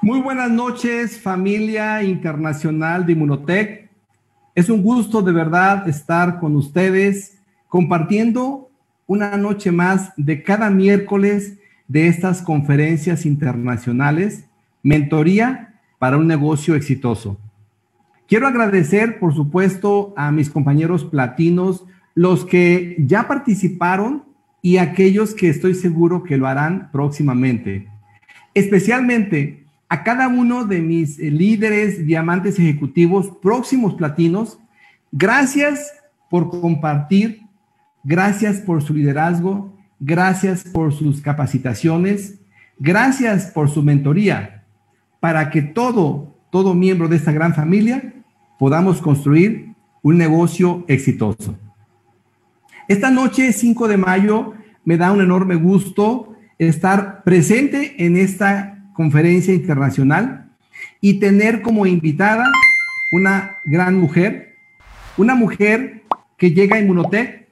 Muy buenas noches, familia internacional de Inmunotech. Es un gusto de verdad estar con ustedes compartiendo una noche más de cada miércoles de estas conferencias internacionales, mentoría para un negocio exitoso. Quiero agradecer, por supuesto, a mis compañeros platinos, los que ya participaron y aquellos que estoy seguro que lo harán próximamente. Especialmente a cada uno de mis eh, líderes, diamantes ejecutivos, próximos platinos, gracias por compartir, gracias por su liderazgo, gracias por sus capacitaciones, gracias por su mentoría, para que todo, todo miembro de esta gran familia podamos construir un negocio exitoso. Esta noche, 5 de mayo, me da un enorme gusto estar presente en esta conferencia internacional y tener como invitada una gran mujer, una mujer que llega a Inmunotech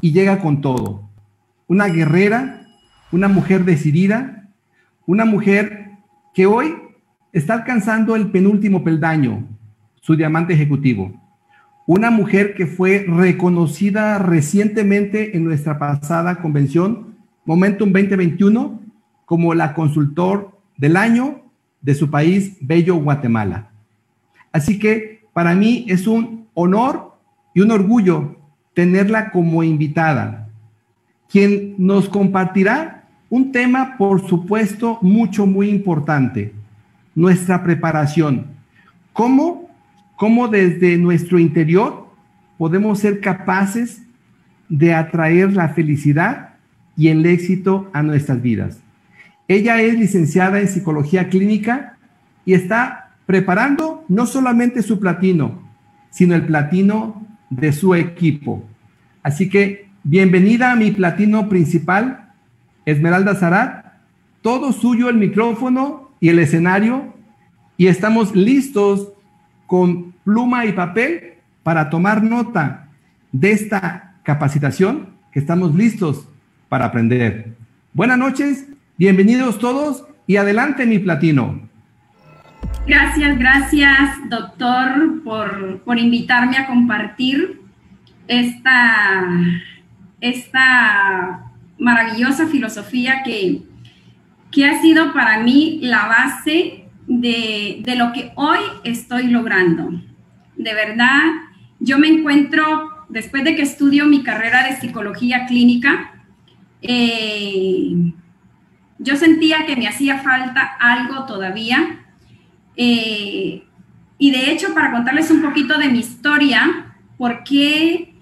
y llega con todo, una guerrera, una mujer decidida, una mujer que hoy está alcanzando el penúltimo peldaño, su diamante ejecutivo. Una mujer que fue reconocida recientemente en nuestra pasada convención, Momentum 2021, como la consultor del año de su país, Bello Guatemala. Así que para mí es un honor y un orgullo tenerla como invitada, quien nos compartirá un tema, por supuesto, mucho, muy importante, nuestra preparación. ¿Cómo, cómo desde nuestro interior podemos ser capaces de atraer la felicidad y el éxito a nuestras vidas? Ella es licenciada en psicología clínica y está preparando no solamente su platino, sino el platino de su equipo. Así que bienvenida a mi platino principal, Esmeralda Zarat. Todo suyo el micrófono y el escenario y estamos listos con pluma y papel para tomar nota de esta capacitación que estamos listos para aprender. Buenas noches Bienvenidos todos y adelante mi platino. Gracias, gracias doctor por, invitarme a compartir esta, esta maravillosa filosofía que, que ha sido para mí la base de, de, lo que hoy estoy logrando. De verdad, yo me encuentro, después de que estudio mi carrera de psicología clínica, eh, yo sentía que me hacía falta algo todavía. Eh, y de hecho, para contarles un poquito de mi historia, ¿por qué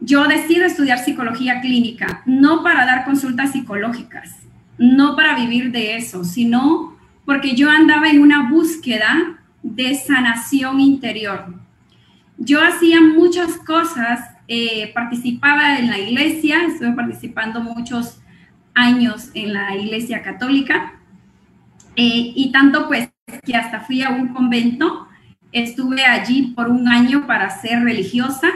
yo decido estudiar psicología clínica? No para dar consultas psicológicas, no para vivir de eso, sino porque yo andaba en una búsqueda de sanación interior. Yo hacía muchas cosas, eh, participaba en la iglesia, estuve participando muchos años en la Iglesia Católica eh, y tanto pues que hasta fui a un convento, estuve allí por un año para ser religiosa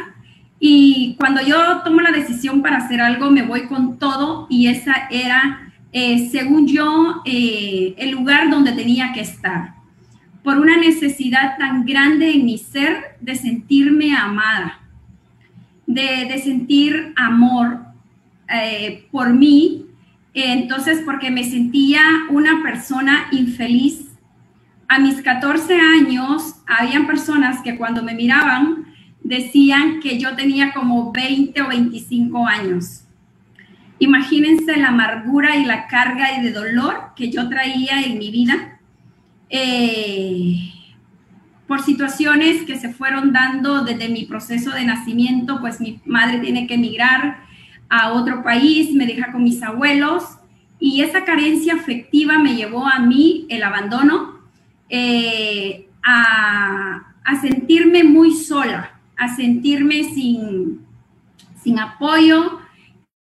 y cuando yo tomo la decisión para hacer algo me voy con todo y esa era, eh, según yo, eh, el lugar donde tenía que estar. Por una necesidad tan grande en mi ser de sentirme amada, de, de sentir amor por mí entonces, porque me sentía una persona infeliz. A mis 14 años, habían personas que cuando me miraban decían que yo tenía como 20 o 25 años. Imagínense la amargura y la carga y de dolor que yo traía en mi vida eh, por situaciones que se fueron dando desde mi proceso de nacimiento, pues mi madre tiene que emigrar, a otro país, me deja con mis abuelos y esa carencia afectiva me llevó a mí el abandono, eh, a, sentirme muy sola, a sentirme sin, sin apoyo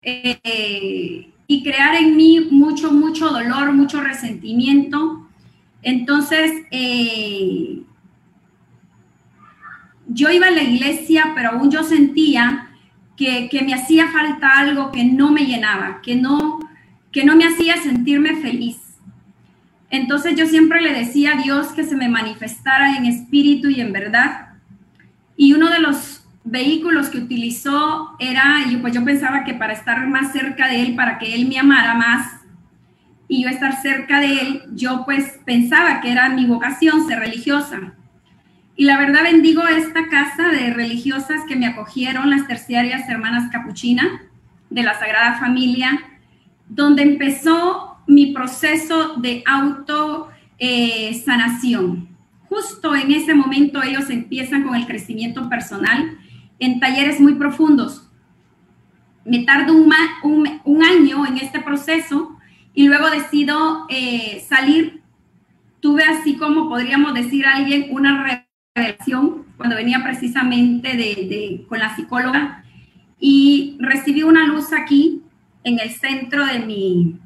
eh, y crear en mí mucho, mucho dolor, mucho resentimiento. Entonces, eh, yo iba a la iglesia, pero aún yo sentía que, me hacía falta algo que no me llenaba, que no, que no me hacía sentirme feliz. Entonces yo siempre le decía a Dios que se me manifestara en espíritu y en verdad. Y uno de los vehículos que utilizó era, pues yo pensaba que para estar más cerca de Él, para que Él me amara más y yo estar cerca de Él, yo pues pensaba que era mi vocación ser religiosa. Y la verdad bendigo esta casa de religiosas que me acogieron, las terciarias hermanas capuchina de la Sagrada Familia, donde empezó mi proceso de auto eh, sanación. Justo en ese momento ellos empiezan con el crecimiento personal en talleres muy profundos. Me tardo un, año en este proceso y luego decido eh, salir. Tuve así como podríamos decir a alguien una revelación cuando venía precisamente de, con la psicóloga y recibí una luz aquí en el centro de mi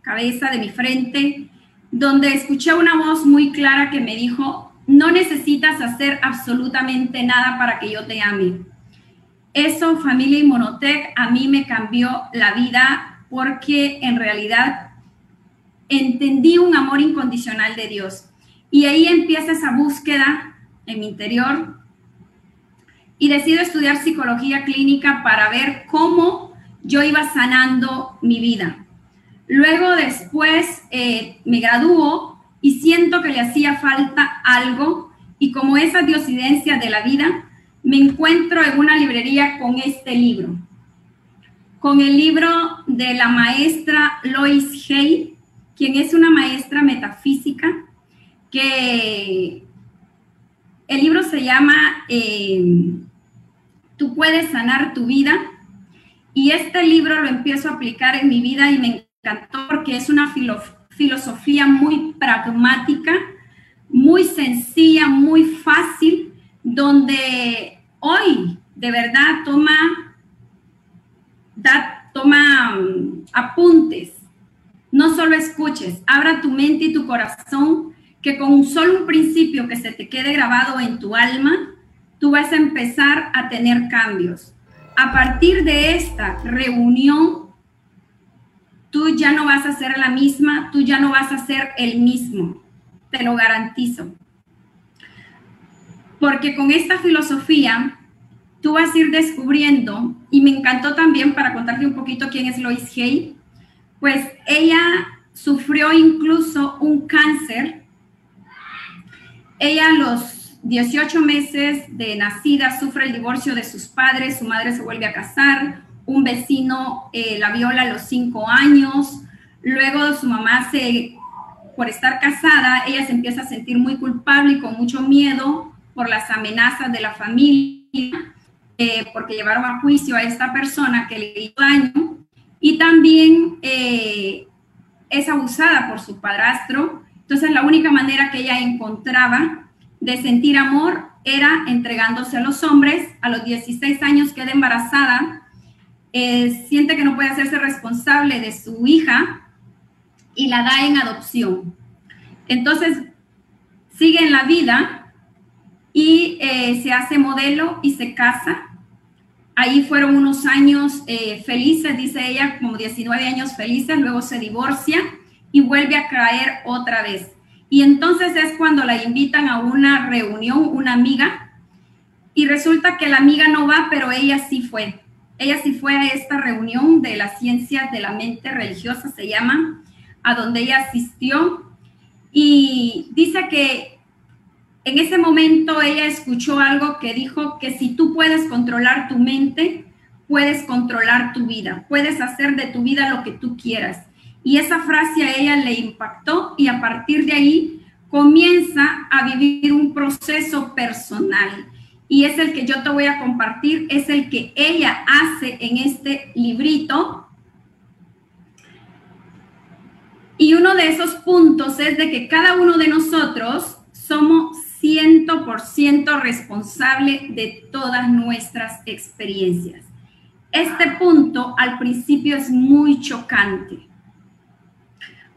cabeza, de mi frente, donde escuché una voz muy clara que me dijo, no necesitas hacer absolutamente nada para que yo te ame. Eso, familia Inmunotech, a mí me cambió la vida porque en realidad entendí un amor incondicional de Dios. Y ahí empieza esa búsqueda en mi interior y decido estudiar psicología clínica para ver cómo yo iba sanando mi vida. Luego después eh, me graduó y siento que le hacía falta algo y como esa diosidencia de la vida, me encuentro en una librería con este libro, con el libro de la maestra Lois Hay, quien es una maestra metafísica, que el libro se llama eh, Tú puedes sanar tu vida y este libro lo empiezo a aplicar en mi vida y me encantó porque es una filosofía muy pragmática, muy sencilla, muy fácil, donde hoy de verdad toma, da, toma mm, apuntes. No solo escuches, abra tu mente y tu corazón, que con solo un principio que se te quede grabado en tu alma, tú vas a empezar a tener cambios. A partir de esta reunión tú ya no vas a ser la misma, tú ya no vas a ser el mismo, te lo garantizo. Porque con esta filosofía tú vas a ir descubriendo, y me encantó también para contarte un poquito quién es Lois Hay, pues ella sufrió incluso un cáncer. Ella los 18 meses de nacida sufre el divorcio de sus padres, su madre se vuelve a casar, un vecino eh, la viola a los cinco años, luego su mamá se, por estar casada, ella se empieza a sentir muy culpable y con mucho miedo por las amenazas de la familia, eh, porque llevaron a juicio a esta persona que le hizo daño, y también eh, es abusada por su padrastro. Entonces la única manera que ella encontraba de sentir amor era entregándose a los hombres. A los 16 años queda embarazada eh, siente que no puede hacerse responsable de su hija y la da en adopción. Entonces, sigue en la vida y eh, se hace modelo y se casa. Ahí fueron unos años eh, felices, dice ella, como 19 años felices, luego se divorcia y vuelve a caer otra vez. Y entonces es cuando la invitan a una reunión, una amiga, y resulta que la amiga no va, pero ella sí fue. Ella sí fue a esta reunión de las ciencias de la mente religiosa, se llama, a donde ella asistió y dice que en ese momento ella escuchó algo que dijo que si tú puedes controlar tu mente, puedes controlar tu vida, puedes hacer de tu vida lo que tú quieras. Y esa frase a ella le impactó y a partir de ahí comienza a vivir un proceso personal y es el que yo te voy a compartir, es el que ella hace en este librito. Y uno de esos puntos es de que cada uno de nosotros somos 100% responsable de todas nuestras experiencias. Este punto al principio es muy chocante,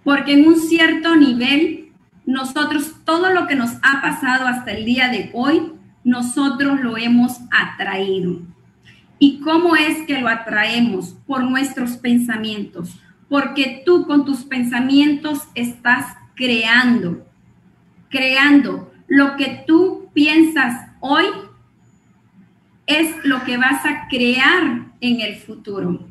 porque en un cierto nivel, nosotros todo lo que nos ha pasado hasta el día de hoy, nosotros lo hemos atraído. ¿Y cómo es que lo atraemos? Por nuestros pensamientos. Porque tú con tus pensamientos estás creando, creando. Lo que tú piensas hoy es lo que vas a crear en el futuro.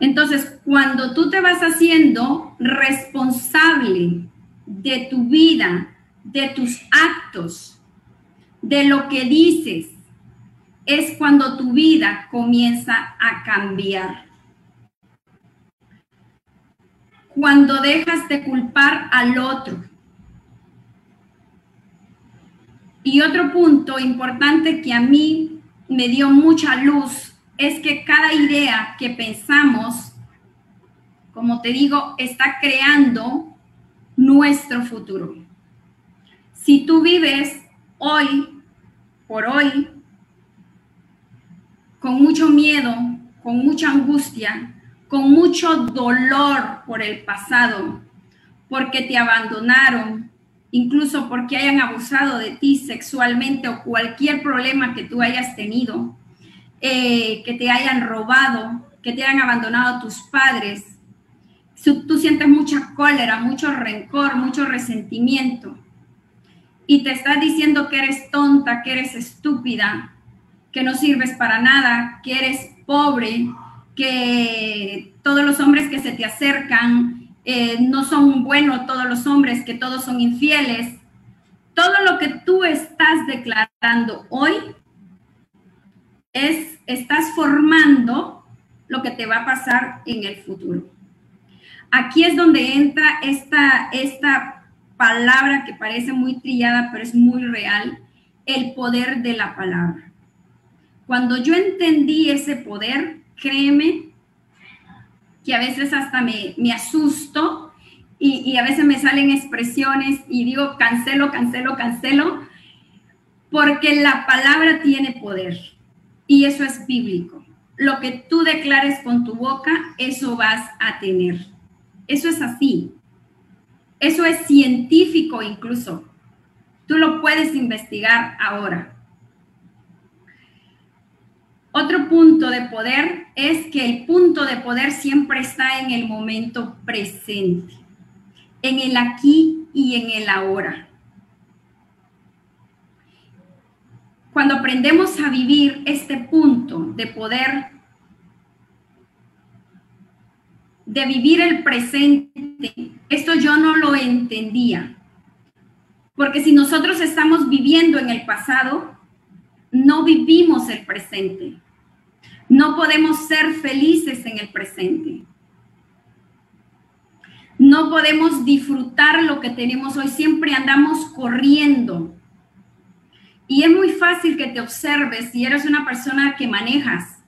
Entonces, cuando tú te vas haciendo responsable de tu vida, de tus actos, de lo que dices, es cuando tu vida comienza a cambiar. Cuando dejas de culpar al otro. Y otro punto importante que a mí me dio mucha luz es que cada idea que pensamos, como te digo, está creando nuestro futuro. Si tú vives hoy, por hoy, con mucho miedo, con mucha angustia, con mucho dolor por el pasado, porque te abandonaron, incluso porque hayan abusado de ti sexualmente o cualquier problema que tú hayas tenido, eh, que te hayan robado, que te hayan abandonado tus padres. Tú sientes mucha cólera, mucho rencor, mucho resentimiento y te estás diciendo que eres tonta, que eres estúpida, que no sirves para nada, que eres pobre, que todos los hombres que se te acercan eh, no son buenos, todos los hombres, que todos son infieles. Todo lo que tú estás declarando hoy es, estás formando lo que te va a pasar en el futuro. Aquí es donde entra esta, esta palabra que parece muy trillada, pero es muy real, el poder de la palabra. Cuando yo entendí ese poder, créeme que a veces hasta me, me asusto y, y, a veces me salen expresiones y digo cancelo, cancelo, cancelo, porque la palabra tiene poder y eso es bíblico. Lo que tú declares con tu boca, eso vas a tener. Eso es así. Eso es científico incluso. Tú lo puedes investigar ahora. Otro punto de poder es que el punto de poder siempre está en el momento presente, en el aquí y en el ahora. Cuando aprendemos a vivir este punto de poder, de vivir el presente, esto yo no lo entendía. Porque si nosotros estamos viviendo en el pasado, no vivimos el presente. No podemos ser felices en el presente. No podemos disfrutar lo que tenemos hoy. Siempre andamos corriendo. Y es muy fácil que te observes si eres una persona que manejas.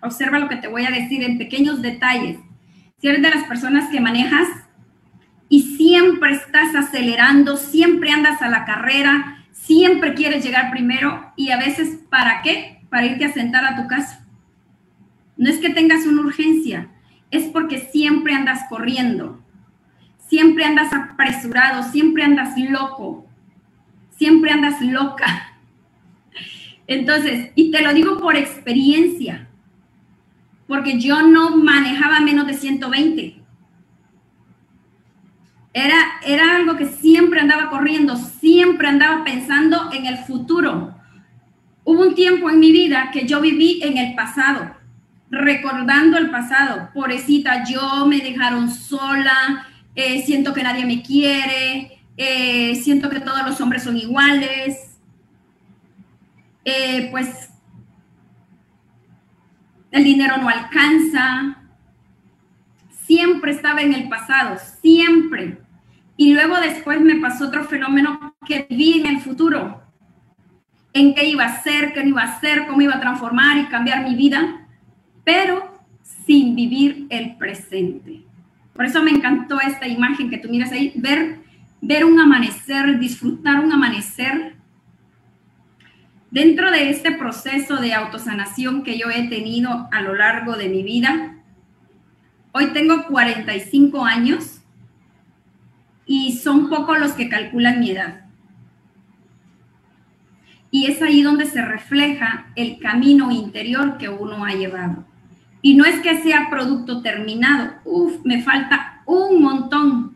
Observa lo que te voy a decir en pequeños detalles. Si eres de las personas que manejas y siempre estás acelerando, siempre andas a la carrera, siempre quieres llegar primero y a veces, ¿para qué? para irte a sentar a tu casa. No es que tengas una urgencia, es porque siempre andas corriendo, siempre andas apresurado, siempre andas loco, siempre andas loca. Entonces, y te lo digo por experiencia, porque yo no manejaba menos de 120. Era, era algo que siempre andaba corriendo, siempre andaba pensando en el futuro. Hubo un tiempo en mi vida que yo viví en el pasado, recordando el pasado. Pobrecita, yo me dejaron sola, eh, siento que nadie me quiere, eh, siento que todos los hombres son iguales. Eh, pues el dinero no alcanza. Siempre estaba en el pasado, siempre. Y luego después me pasó otro fenómeno que vi en el futuro en qué iba a ser, qué no iba a ser, cómo iba a transformar y cambiar mi vida, pero sin vivir el presente. Por eso me encantó esta imagen que tú miras ahí, ver, ver un amanecer, disfrutar un amanecer. Dentro de este proceso de autosanación que yo he tenido a lo largo de mi vida, hoy tengo 45 años y son pocos los que calculan mi edad. Y es ahí donde se refleja el camino interior que uno ha llevado. Y no es que sea producto terminado, uff, me falta un montón,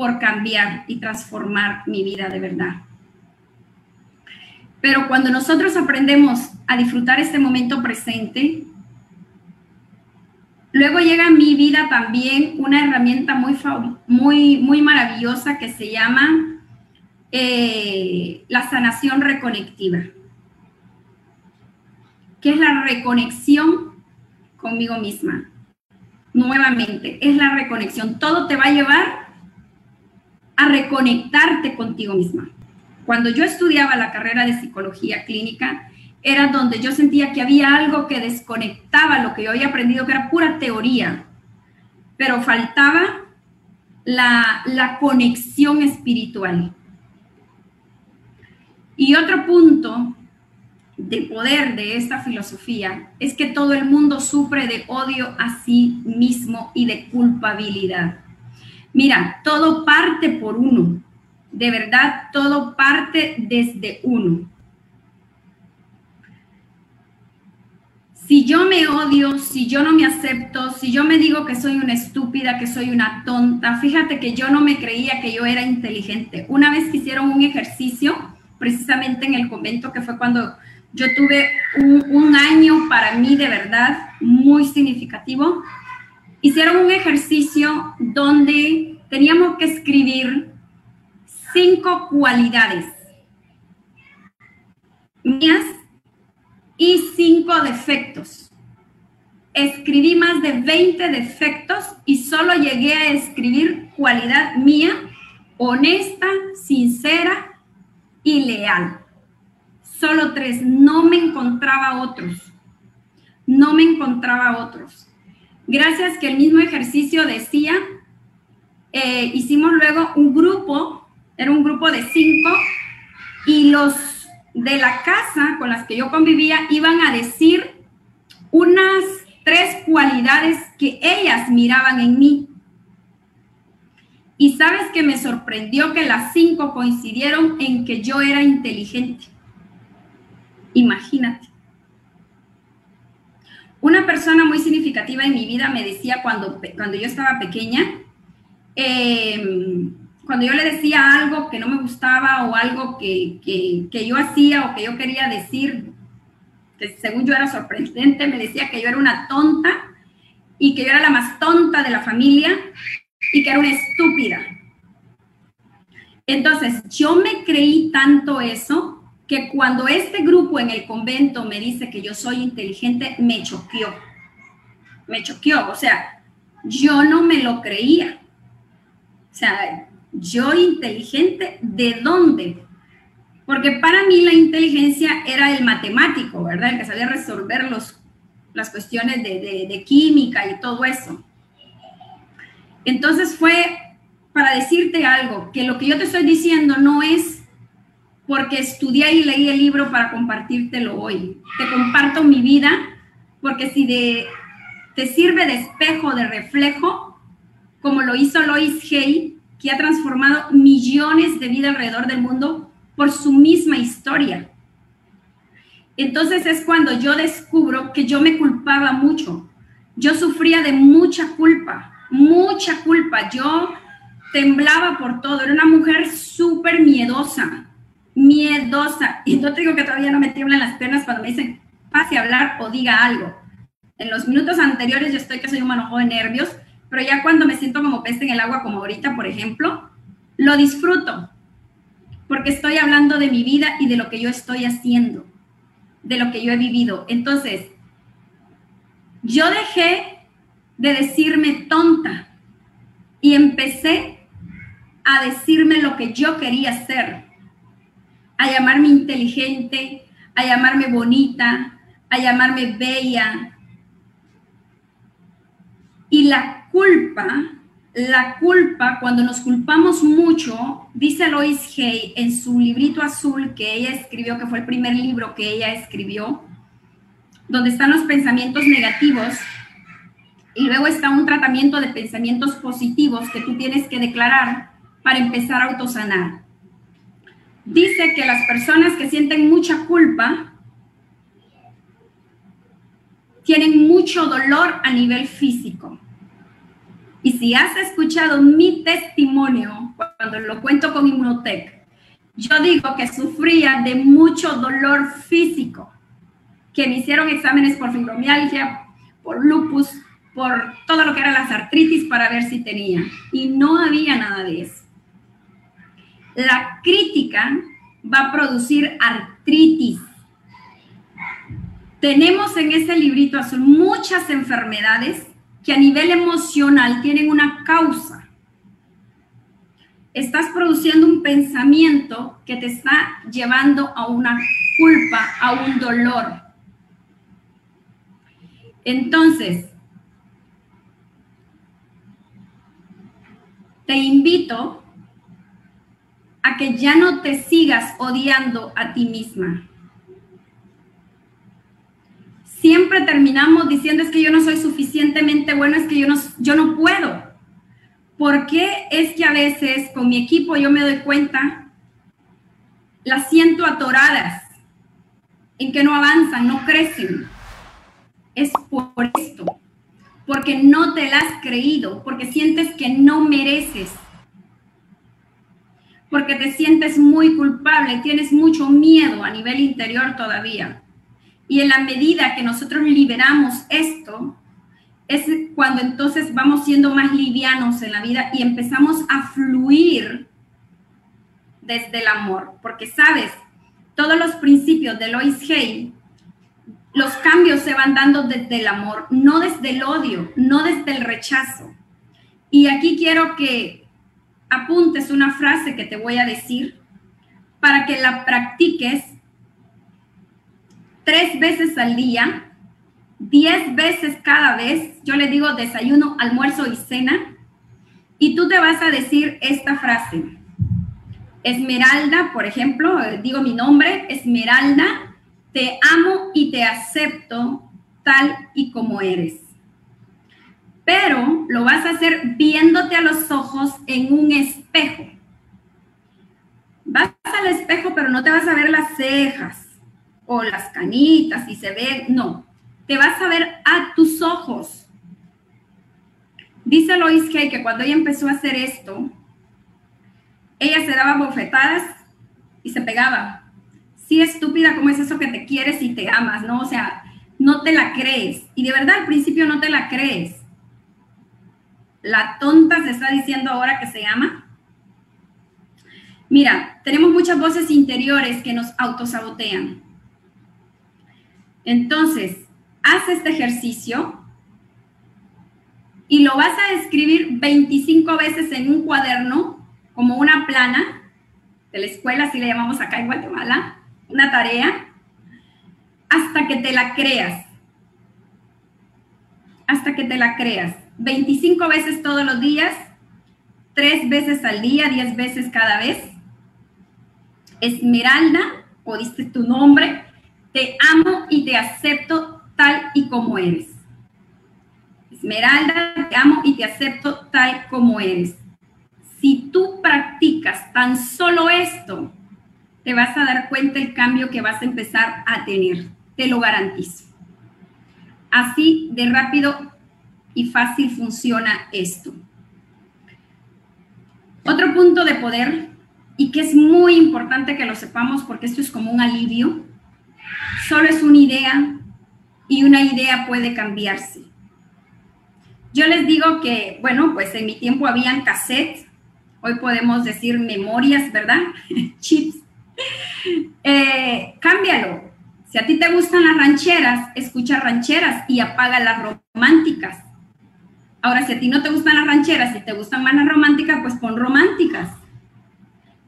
por cambiar y transformar mi vida de verdad. Pero cuando nosotros aprendemos a disfrutar este momento presente, luego llega a mi vida también una herramienta muy, muy, muy maravillosa que se llama eh, la sanación reconectiva. ¿Qué es la reconexión conmigo misma? Nuevamente, es la reconexión. Todo te va a llevar a reconectarte contigo misma. Cuando yo estudiaba la carrera de psicología clínica, era donde yo sentía que había algo que desconectaba lo que yo había aprendido, que era pura teoría, pero faltaba la, la conexión espiritual. Y otro punto de poder de esta filosofía es que todo el mundo sufre de odio a sí mismo y de culpabilidad. Mira, todo parte por uno. De verdad, todo parte desde uno. Si yo me odio, si yo no me acepto, si yo me digo que soy una estúpida, que soy una tonta, fíjate que yo no me creía que yo era inteligente. Una vez que hicieron un ejercicio, precisamente en el convento, que fue cuando yo tuve un, un año para mí de verdad muy significativo, hicieron un ejercicio donde teníamos que escribir cinco cualidades mías y cinco defectos. Escribí más de 20 defectos y solo llegué a escribir cualidad mía, honesta, sincera y leal. Solo tres, no me encontraba otros. No me encontraba otros. Gracias que el mismo ejercicio decía, eh, hicimos luego un grupo, era un grupo de cinco, y los de la casa con las que yo convivía iban a decir unas tres cualidades que ellas miraban en mí. Y sabes que me sorprendió que las cinco coincidieron en que yo era inteligente. Imagínate. Una persona muy significativa en mi vida me decía cuando, cuando yo estaba pequeña, em, cuando yo le decía algo que no me gustaba o algo que, que, yo hacía o que yo quería decir, que según yo era sorprendente, me decía que yo era una tonta y que yo era la más tonta de la familia y que era una estúpida. Entonces, yo me creí tanto eso que cuando este grupo en el convento me dice que yo soy inteligente, me choqueó. Me choqueó. O sea, yo no me lo creía. O sea, yo inteligente, ¿de dónde? Porque para mí la inteligencia era el matemático, ¿verdad? El que sabía resolver los, las cuestiones de, de química y todo eso. Entonces fue para decirte algo, que lo que yo te estoy diciendo no es porque estudié y leí el libro para compartírtelo hoy. Te comparto mi vida porque si te sirve de espejo, de reflejo, como lo hizo Lois Hay, que ha transformado millones de vidas alrededor del mundo por su misma historia. Entonces es cuando yo descubro que yo me culpaba mucho. Yo sufría de mucha culpa, mucha culpa. Yo temblaba por todo. Era una mujer súper miedosa miedosa. Y no te digo que todavía no me tiemblan las piernas cuando me dicen, pase a hablar o diga algo. En los minutos anteriores yo estoy que soy un manojo de nervios, pero ya cuando me siento como peste en el agua, como ahorita, por ejemplo, lo disfruto. Porque estoy hablando de mi vida y de lo que yo estoy haciendo, de lo que yo he vivido. Entonces, yo dejé de decirme tonta y empecé a decirme lo que yo quería ser a llamarme inteligente, a llamarme bonita, a llamarme bella. Y la culpa, la culpa, cuando nos culpamos mucho, dice Lois Hay en su librito azul que ella escribió, que fue el primer libro que ella escribió, donde están los pensamientos negativos y luego está un tratamiento de pensamientos positivos que tú tienes que declarar para empezar a autosanar dice que las personas que sienten mucha culpa tienen mucho dolor a nivel físico. Y si has escuchado mi testimonio, cuando lo cuento con Inmunotech, yo digo que sufría de mucho dolor físico, que me hicieron exámenes por fibromialgia, por lupus, por todo lo que era las artritis para ver si tenía. Y no había nada de eso. La crítica va a producir artritis. Tenemos en ese librito azul muchas enfermedades que a nivel emocional tienen una causa. Estás produciendo un pensamiento que te está llevando a una culpa, a un dolor. Entonces, te invito a que ya no te sigas odiando a ti misma. Siempre terminamos diciendo es que yo no soy suficientemente bueno, es que yo no, yo no puedo. ¿Por qué es que a veces con mi equipo yo me doy cuenta, las siento atoradas, en que no avanzan, no crecen? Es por esto porque no te la has creído, porque sientes que no mereces, porque te sientes muy culpable, tienes mucho miedo a nivel interior todavía. Y en la medida que nosotros liberamos esto, es cuando entonces vamos siendo más livianos en la vida y empezamos a fluir desde el amor. Porque sabes, todos los principios de Lois Hay los cambios se van dando desde el amor, no desde el odio, no desde el rechazo. Y aquí quiero que apuntes una frase que te voy a decir para que la practiques tres veces al día, diez veces cada vez. Yo le digo desayuno, almuerzo y cena. Y tú te vas a decir esta frase. Esmeralda, por ejemplo, digo mi nombre, Esmeralda, te amo y te acepto tal y como eres. Pero lo vas a hacer viéndote a los ojos en un espejo. Vas al espejo, pero no te vas a ver las cejas o las canitas y se ve, no. Te vas a ver a tus ojos. Dice Lois Kay que cuando ella empezó a hacer esto, ella se daba bofetadas y se pegaba sí estúpida, ¿cómo es eso que te quieres y te amas? ¿No? O sea, no te la crees. Y de verdad al principio no te la crees. La tonta se está diciendo ahora que se ama. Mira, tenemos muchas voces interiores que nos autosabotean. Entonces, haz este ejercicio y lo vas a escribir 25 veces en un cuaderno, como una plana de la escuela, así le llamamos acá en Guatemala una tarea hasta que te la creas. Hasta que te la creas. 25 veces todos los días, 3 veces al día, 10 veces cada vez. Esmeralda, o tu nombre, te amo y te acepto tal y como eres. Esmeralda, te amo y te acepto tal como eres. Si tú practicas tan solo esto, te vas a dar cuenta el cambio que vas a empezar a tener, te lo garantizo. Así de rápido y fácil funciona esto. Otro punto de poder, y que es muy importante que lo sepamos porque esto es como un alivio, solo es una idea y una idea puede cambiarse. Yo les digo que, bueno, pues en mi tiempo habían cassettes, hoy podemos decir memorias, ¿verdad? Chips eh, cámbialo. Si a ti te gustan las rancheras, escucha rancheras y apaga las románticas. Ahora, si a ti no te gustan las rancheras y te gustan más las románticas, pues pon románticas.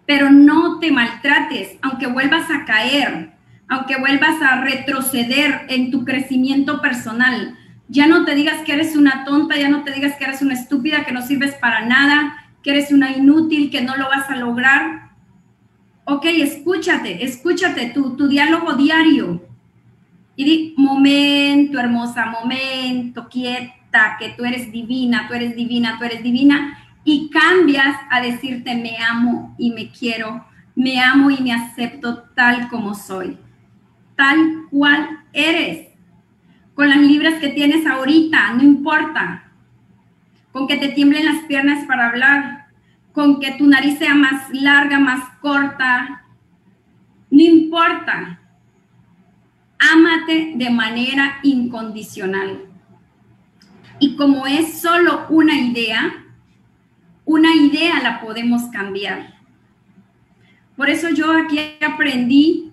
Pero no te maltrates, aunque vuelvas a caer, aunque vuelvas a retroceder en tu crecimiento personal. Ya no te digas que eres una tonta, ya no te digas que eres una estúpida, que no sirves para nada, que eres una inútil, que no lo vas a lograr ok, escúchate, escúchate tu, tu diálogo diario. Y di, momento, hermosa, momento, quieta, que tú eres divina, tú eres divina, tú eres divina. Y cambias a decirte, me amo y me quiero, me amo y me acepto tal como soy, tal cual eres. Con las libras que tienes ahorita, no importa. Con que te tiemblen las piernas para hablar, con que tu nariz sea más larga, más corta, no importa. Ámate de manera incondicional. Y como es solo una idea, una idea la podemos cambiar. Por eso yo aquí aprendí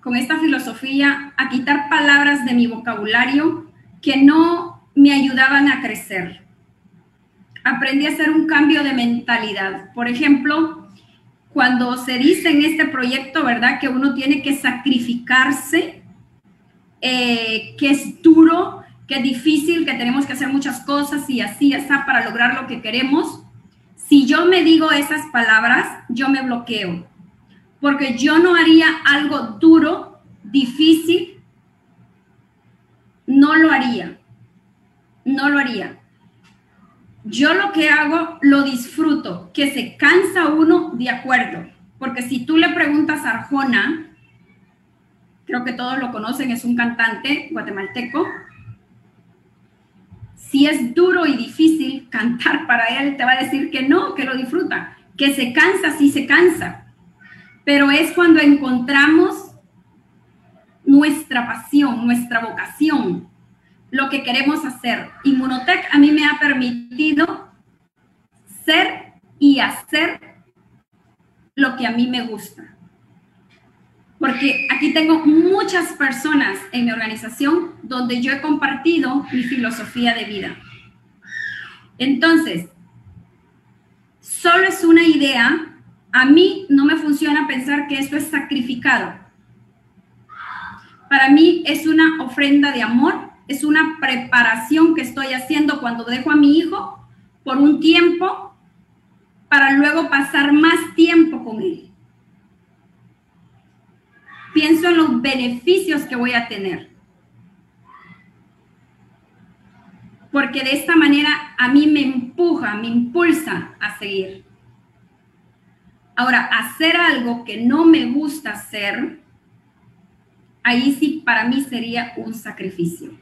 con esta filosofía a quitar palabras de mi vocabulario que no me ayudaban a crecer. Aprendí a hacer un cambio de mentalidad. Por ejemplo, cuando se dice en este proyecto, ¿verdad? Que uno tiene que sacrificarse, eh, que es duro, que es difícil, que tenemos que hacer muchas cosas y así, así, para lograr lo que queremos. Si yo me digo esas palabras, yo me bloqueo, porque yo no haría algo duro, difícil, no lo haría, no lo haría. Yo lo que hago, lo disfruto, que se cansa uno de acuerdo, porque si tú le preguntas a Arjona, creo que todos lo conocen, es un cantante guatemalteco, si es duro y difícil cantar para él, te va a decir que no, que lo disfruta, que se cansa, sí se cansa. Pero es cuando encontramos nuestra pasión, nuestra vocación, lo que queremos hacer. Inmunotech a mí me ha permitido ser y hacer lo que a mí me gusta porque aquí tengo muchas personas en mi organización donde yo he compartido mi filosofía de vida. Entonces, solo es una idea. A mí no me funciona pensar que esto es sacrificado. Para mí es una ofrenda de amor, es una preparación que estoy haciendo cuando dejo a mi hijo por un tiempo para luego pasar más tiempo con él en los beneficios que voy a tener. Porque de esta manera a mí me empuja, me impulsa a seguir. Ahora, hacer algo que no me gusta hacer, ahí sí para mí sería un sacrificio.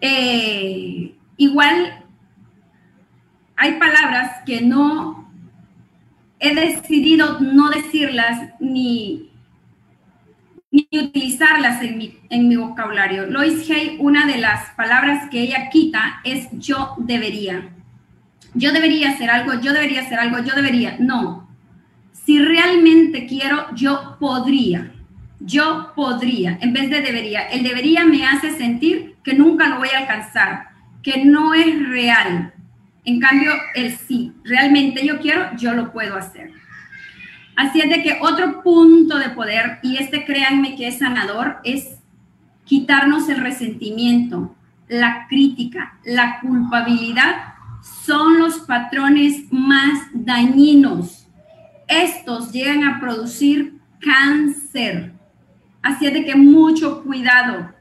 Eh, igual hay palabras que no he decidido no decirlas ni ni utilizarlas en mi, en mi vocabulario. Lois Hay, una de las palabras que ella quita es yo debería. Yo debería hacer algo, yo debería hacer algo, yo debería. No. Si realmente quiero, yo podría. Yo podría, en vez de debería. El debería me hace sentir que nunca lo voy a alcanzar, que no es real. En cambio, el sí, realmente yo quiero, yo lo puedo hacer. Así es de que otro punto de poder, y este créanme que es sanador, es quitarnos el resentimiento, la crítica, la culpabilidad, son los patrones más dañinos. Estos llegan a producir cáncer. Así es de que mucho cuidado.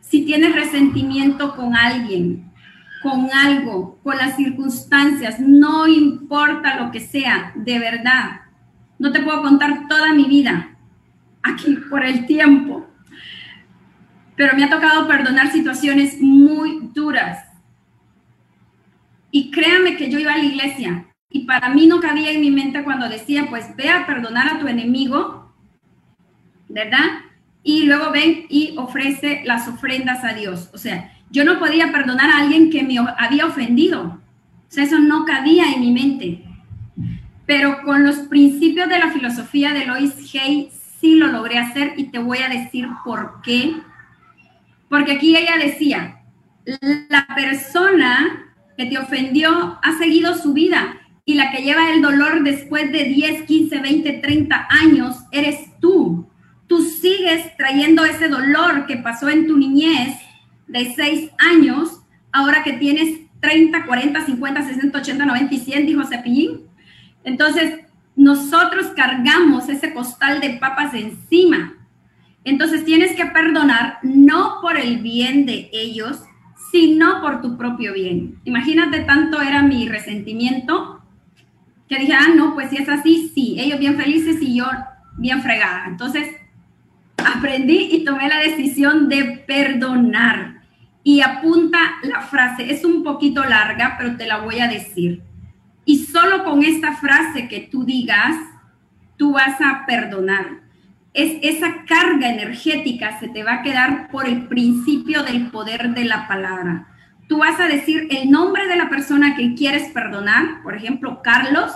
Si tienes resentimiento con alguien, con algo, con las circunstancias, no importa lo que sea, de verdad, no te puedo contar toda mi vida aquí por el tiempo, pero me ha tocado perdonar situaciones muy duras. Y créame que yo iba a la iglesia y para mí no cabía en mi mente cuando decía, pues ve a perdonar a tu enemigo, ¿verdad? Y luego ven y ofrece las ofrendas a Dios. O sea, yo no podía perdonar a alguien que me había ofendido. O sea, eso no cabía en mi mente pero con los principios de la filosofía de Lois Hay sí lo logré hacer y te voy a decir por qué. Porque aquí ella decía, la persona que te ofendió ha seguido su vida y la que lleva el dolor después de 10, 15, 20, 30 años eres tú. Tú sigues trayendo ese dolor que pasó en tu niñez de 6 años, ahora que tienes 30, 40, 50, 60, 80, 90 y 100, dijo Cepillín. Entonces, nosotros cargamos ese costal de papas encima. Entonces tienes que perdonar no por el bien de ellos, sino por tu propio bien. Imagínate tanto era mi resentimiento que dije, ah, no, pues si es así, sí, ellos bien felices y yo bien fregada. Entonces aprendí y tomé la decisión de perdonar. Y apunta la frase, es un poquito larga, pero te la voy a decir. Y solo con esta frase que tú digas, tú vas a perdonar. Es, esa carga energética se te va a quedar por el principio del poder de la palabra. Tú vas a decir el nombre de la persona que quieres perdonar, por ejemplo, Carlos,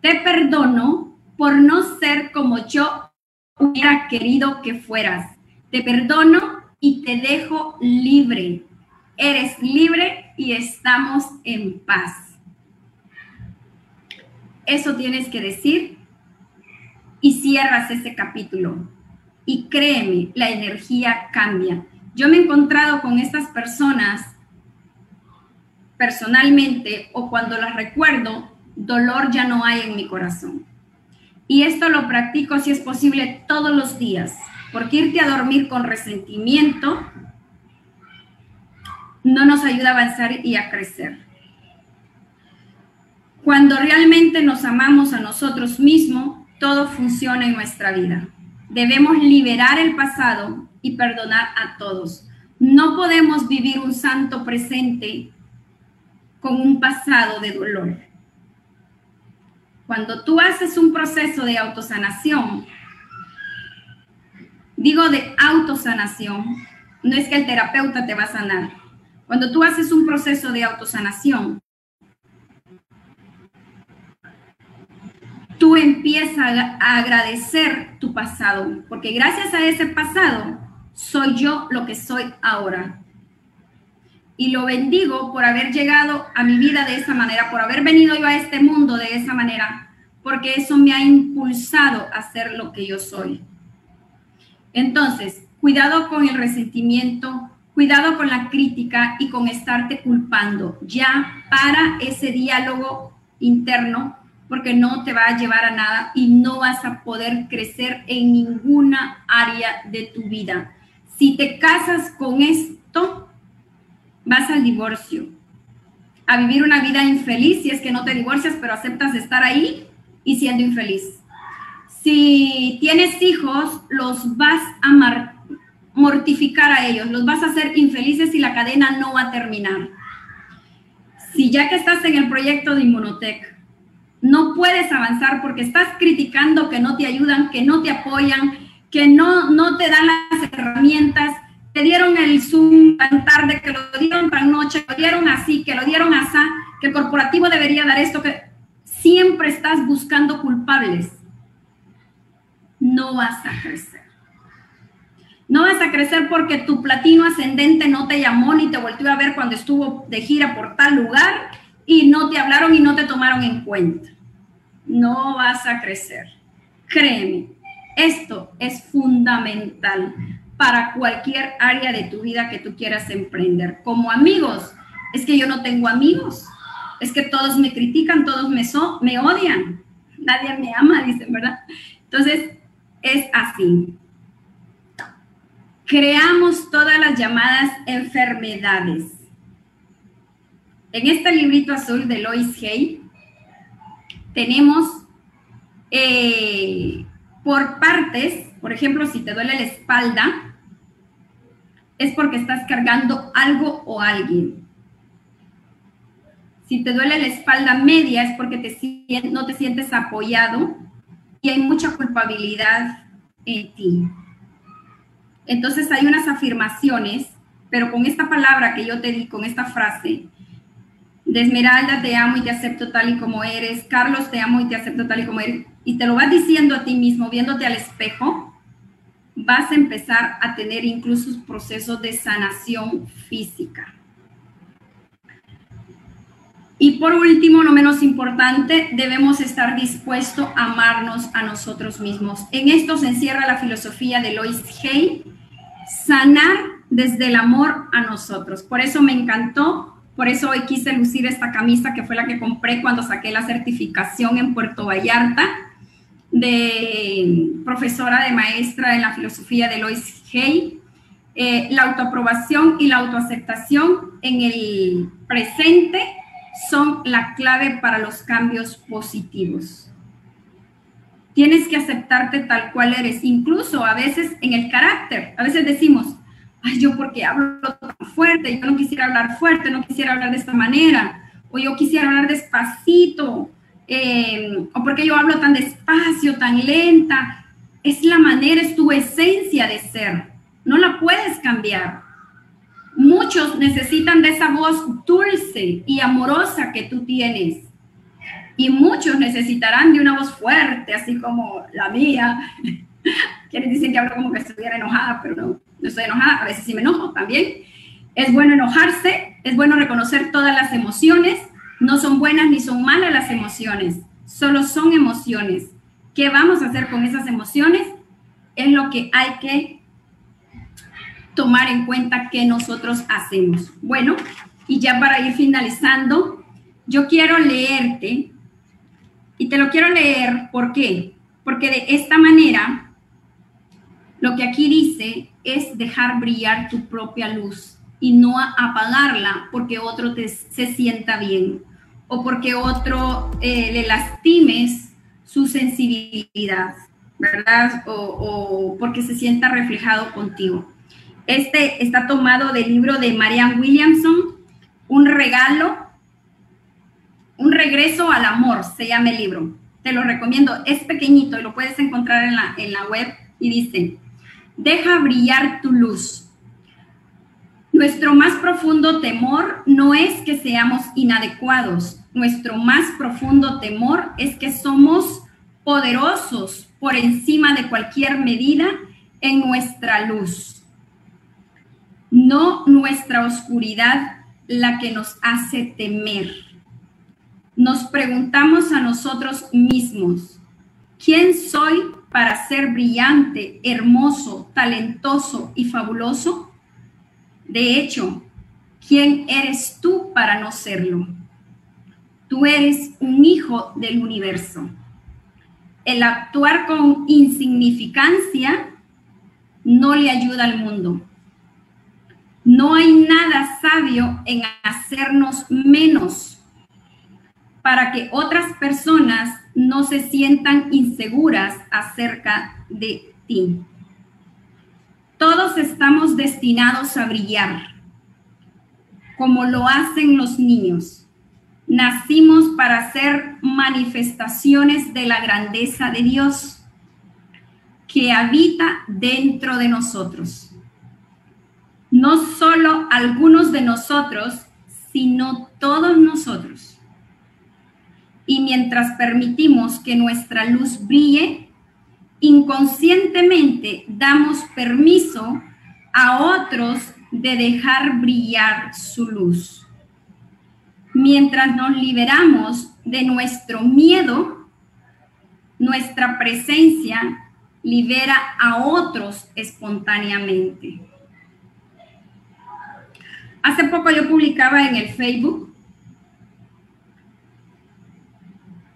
te perdono por no ser como yo hubiera querido que fueras. Te perdono y te dejo libre. Eres libre y estamos en paz. Eso tienes que decir y cierras ese capítulo. Y créeme, la energía cambia. Yo me he encontrado con estas personas personalmente o cuando las recuerdo, dolor ya no hay en mi corazón. Y esto lo practico si es posible todos los días, porque irte a dormir con resentimiento no nos ayuda a avanzar y a crecer. Cuando realmente nos amamos a nosotros mismos, todo funciona en nuestra vida. Debemos liberar el pasado y perdonar a todos. No podemos vivir un santo presente con un pasado de dolor. Cuando tú haces un proceso de autosanación, digo de autosanación, no es que el terapeuta te va a sanar. Cuando tú haces un proceso de autosanación, tú empiezas a agradecer tu pasado, porque gracias a ese pasado soy yo lo que soy ahora. Y lo bendigo por haber llegado a mi vida de esa manera, por haber venido yo a este mundo de esa manera, porque eso me ha impulsado a ser lo que yo soy. Entonces, cuidado con el resentimiento, cuidado con la crítica y con estarte culpando. Ya para ese diálogo interno porque no te va a llevar a nada y no vas a poder crecer en ninguna área de tu vida. Si te casas con esto, vas al divorcio, a vivir una vida infeliz si es que no te divorcias, pero aceptas estar ahí y siendo infeliz. Si tienes hijos, los vas a mortificar a ellos, los vas a hacer infelices y la cadena no va a terminar. Si ya que estás en el proyecto de Inmunotech, no puedes avanzar porque estás criticando que no te ayudan, que no te apoyan, que no, no te dan las herramientas, te dieron el Zoom tan tarde, que lo dieron tan noche, que lo dieron así, que lo dieron así, que el corporativo debería dar esto, que siempre estás buscando culpables. No vas a crecer. No vas a crecer porque tu platino ascendente no te llamó ni te volvió a ver cuando estuvo de gira por tal lugar y no te hablaron y no te tomaron en cuenta. No vas a crecer. Créeme, esto es fundamental para cualquier área de tu vida que tú quieras emprender. Como amigos, es que yo no tengo amigos. Es que todos me critican, todos me, odian. Nadie me ama, dicen, ¿verdad? Entonces, es así. Creamos todas las llamadas enfermedades en este librito azul de Lois Hay, tenemos eh, por partes, por ejemplo, si te duele la espalda, es porque estás cargando algo o alguien. Si te duele la espalda media es porque no te sientes apoyado y hay mucha culpabilidad en ti. Entonces hay unas afirmaciones, pero con esta palabra que yo te di, con esta frase, de Esmeralda, te amo y te acepto tal y como eres. Carlos, te amo y te acepto tal y como eres. Y te lo vas diciendo a ti mismo, viéndote al espejo, vas a empezar a tener incluso procesos de sanación física. Y por último, no menos importante, debemos estar dispuestos a amarnos a nosotros mismos. En esto se encierra la filosofía de Lois Hay, sanar desde el amor a nosotros. Por eso me encantó por eso hoy quise lucir esta camisa que fue la que compré cuando saqué la certificación en Puerto Vallarta de profesora de maestra en la filosofía de Lois Hay. Eh, la autoaprobación y la autoaceptación en el presente son la clave para los cambios positivos. Tienes que aceptarte tal cual eres, incluso a veces en el carácter. A veces decimos, yo porque hablo tan fuerte, yo no quisiera hablar fuerte, no quisiera hablar de esta manera, o yo quisiera hablar despacito, eh, o porque yo hablo tan despacio, tan lenta. Es la manera, es tu esencia de ser. No la puedes cambiar. Muchos necesitan de esa voz dulce y amorosa que tú tienes. Y muchos necesitarán de una voz fuerte, así como la mía. Quienes dicen que hablo como que estuviera enojada, pero no, no estoy enojada. A veces sí me enojo también. Es bueno enojarse, es bueno reconocer todas las emociones. No son buenas ni son malas las emociones, solo son emociones. ¿Qué vamos a hacer con esas emociones? Es lo que hay que tomar en cuenta que nosotros hacemos. Bueno, y ya para ir finalizando, yo quiero leerte, y te lo quiero leer, ¿por qué? Porque de esta manera, lo que aquí dice es dejar brillar tu propia luz y no apagarla porque otro te, se sienta bien o porque otro eh, le lastimes su sensibilidad, ¿verdad? O, o, porque se sienta reflejado contigo. Este está tomado del libro de Marianne Williamson, Un regalo, un regreso al amor, se llama el libro. Te lo recomiendo, es pequeñito y lo puedes encontrar en la, en la web y dice, deja brillar tu luz nuestro más profundo temor no es que seamos inadecuados, nuestro más profundo temor es que somos poderosos por encima de cualquier medida en nuestra luz. No nuestra oscuridad la que nos hace temer. Nos preguntamos a nosotros mismos, ¿quién soy para ser brillante, hermoso, talentoso y fabuloso? De hecho, ¿quién eres tú para no serlo? Tú eres un hijo del universo. El actuar con insignificancia no le ayuda al mundo. No hay nada sabio en hacernos menos para que otras personas no se sientan inseguras acerca de ti. Todos estamos destinados a brillar, como lo hacen los niños. Nacimos para ser manifestaciones de la grandeza de Dios que habita dentro de nosotros. No solo algunos de nosotros, sino todos nosotros. Y mientras permitimos que nuestra luz brille, inconscientemente damos permiso a otros de dejar brillar su luz. Mientras nos liberamos de nuestro miedo, nuestra presencia libera a otros espontáneamente. Hace poco yo publicaba en el Facebook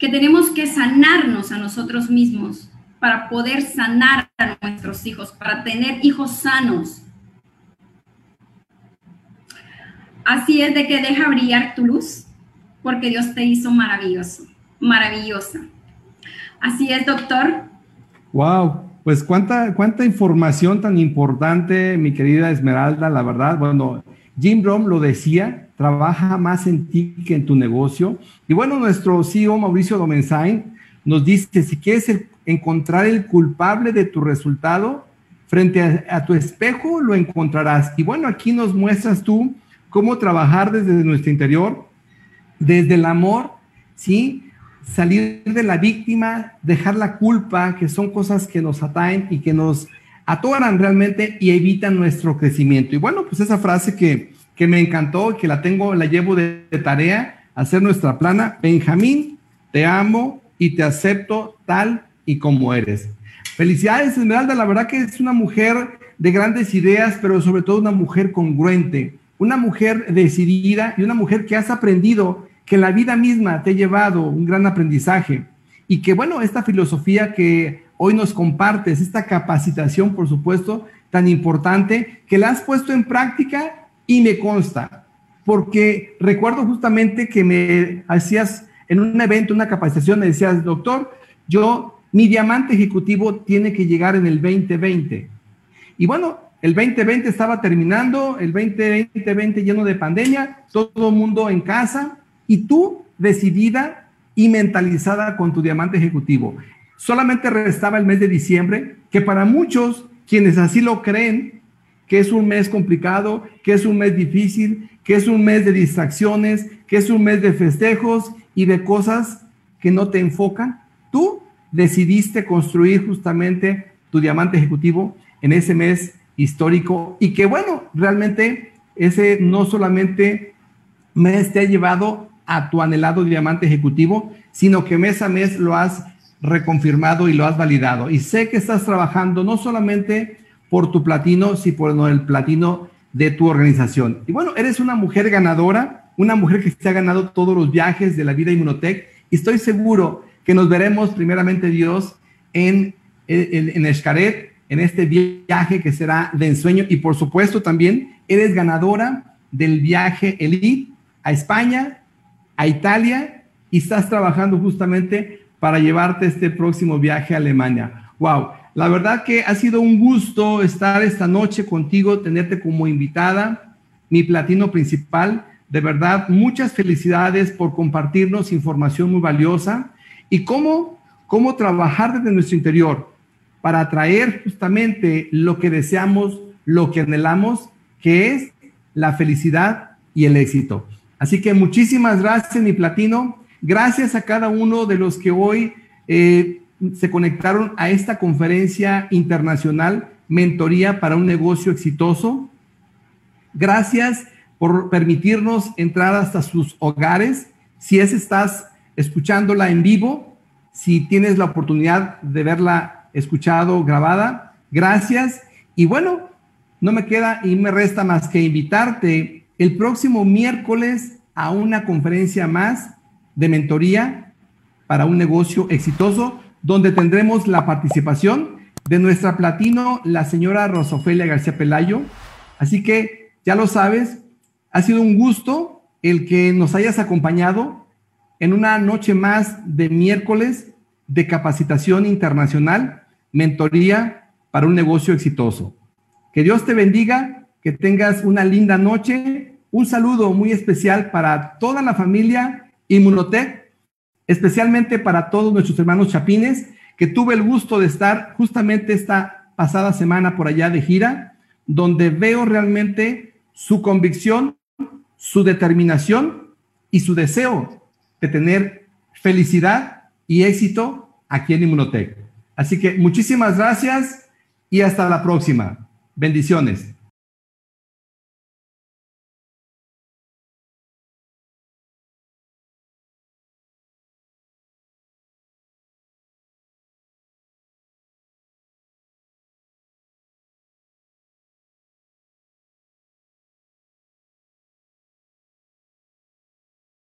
que tenemos que sanarnos a nosotros mismos para poder sanar a nuestros hijos, para tener hijos sanos. Así es de que deja brillar tu luz, porque Dios te hizo maravilloso, maravillosa. Así es, doctor. Wow, pues cuánta, cuánta información tan importante, mi querida Esmeralda, la verdad. Bueno, Jim Brom lo decía, trabaja más en ti que en tu negocio. Y bueno, nuestro CEO Mauricio Domenzain nos dice, si quieres encontrar el culpable de tu resultado, frente a, tu espejo lo encontrarás. Y bueno, aquí nos muestras tú cómo trabajar desde nuestro interior, desde el amor, ¿sí? Salir de la víctima, dejar la culpa, que son cosas que nos ataen y que nos atoran realmente y evitan nuestro crecimiento. Y bueno, pues esa frase que, que me encantó, que la tengo, la llevo de, de tarea, hacer nuestra plana. Benjamín, te amo y te acepto tal y como eres. Felicidades, Esmeralda. La verdad que es una mujer de grandes ideas, pero sobre todo una mujer congruente, una mujer decidida y una mujer que has aprendido que la vida misma te ha llevado un gran aprendizaje. Y que, bueno, esta filosofía que hoy nos compartes, esta capacitación, por supuesto, tan importante, que la has puesto en práctica y me consta, porque recuerdo justamente que me hacías en un evento, una capacitación, me decías, doctor, yo mi diamante ejecutivo tiene que llegar en el 2020. Y bueno, el 2020 estaba terminando, el 2020 lleno de pandemia, todo el mundo en casa. y tú decidida y mentalizada con tu diamante ejecutivo. Solamente restaba el mes de diciembre, que para muchos, quienes así lo creen, que es un mes complicado, que es un mes difícil, que es un mes de distracciones, que es un mes de festejos y de cosas que no te enfocan, tú decidiste construir justamente tu diamante ejecutivo en ese mes histórico y que bueno, realmente ese no solamente mes te ha llevado a tu anhelado diamante ejecutivo, sino que mes a mes lo has reconfirmado y lo has validado. Y sé que estás trabajando no solamente por tu platino, sino por el platino de tu organización. Y bueno, eres una mujer ganadora, una mujer que se ha ganado todos los viajes de la vida Inmunotech y estoy seguro que nos veremos primeramente Dios en, en, en Escaret, en este viaje que será de ensueño y por supuesto también eres ganadora del viaje Elite a España, a Italia y estás trabajando justamente para llevarte este próximo viaje a Alemania. Wow, la verdad que ha sido un gusto estar esta noche contigo, tenerte como invitada, mi platino principal. De verdad, muchas felicidades por compartirnos información muy valiosa y cómo, cómo trabajar desde nuestro interior para atraer justamente lo que deseamos, lo que anhelamos, que es la felicidad y el éxito. Así que muchísimas gracias, mi platino. Gracias a cada uno de los que hoy eh, se conectaron a esta conferencia internacional, Mentoría para un negocio exitoso. Gracias por permitirnos entrar hasta sus hogares. Si es, estás escuchándola en vivo, si tienes la oportunidad de verla escuchado, grabada, gracias. Y bueno, no me queda y me resta más que invitarte el próximo miércoles a una conferencia más de mentoría para un negocio exitoso, donde tendremos la participación de nuestra platino, la señora Rosofelia García Pelayo. Así que ya lo sabes, ha sido un gusto el que nos hayas acompañado en una noche más de miércoles de capacitación internacional, mentoría para un negocio exitoso. Que Dios te bendiga que tengas una linda noche. Un saludo muy especial para toda la familia Inmunotech, especialmente para todos nuestros hermanos chapines, que tuve el gusto de estar justamente esta pasada semana por allá de gira, donde veo realmente su convicción, su determinación y su deseo de tener felicidad y éxito aquí en Inmunotech. Así que muchísimas gracias y hasta la próxima. Bendiciones.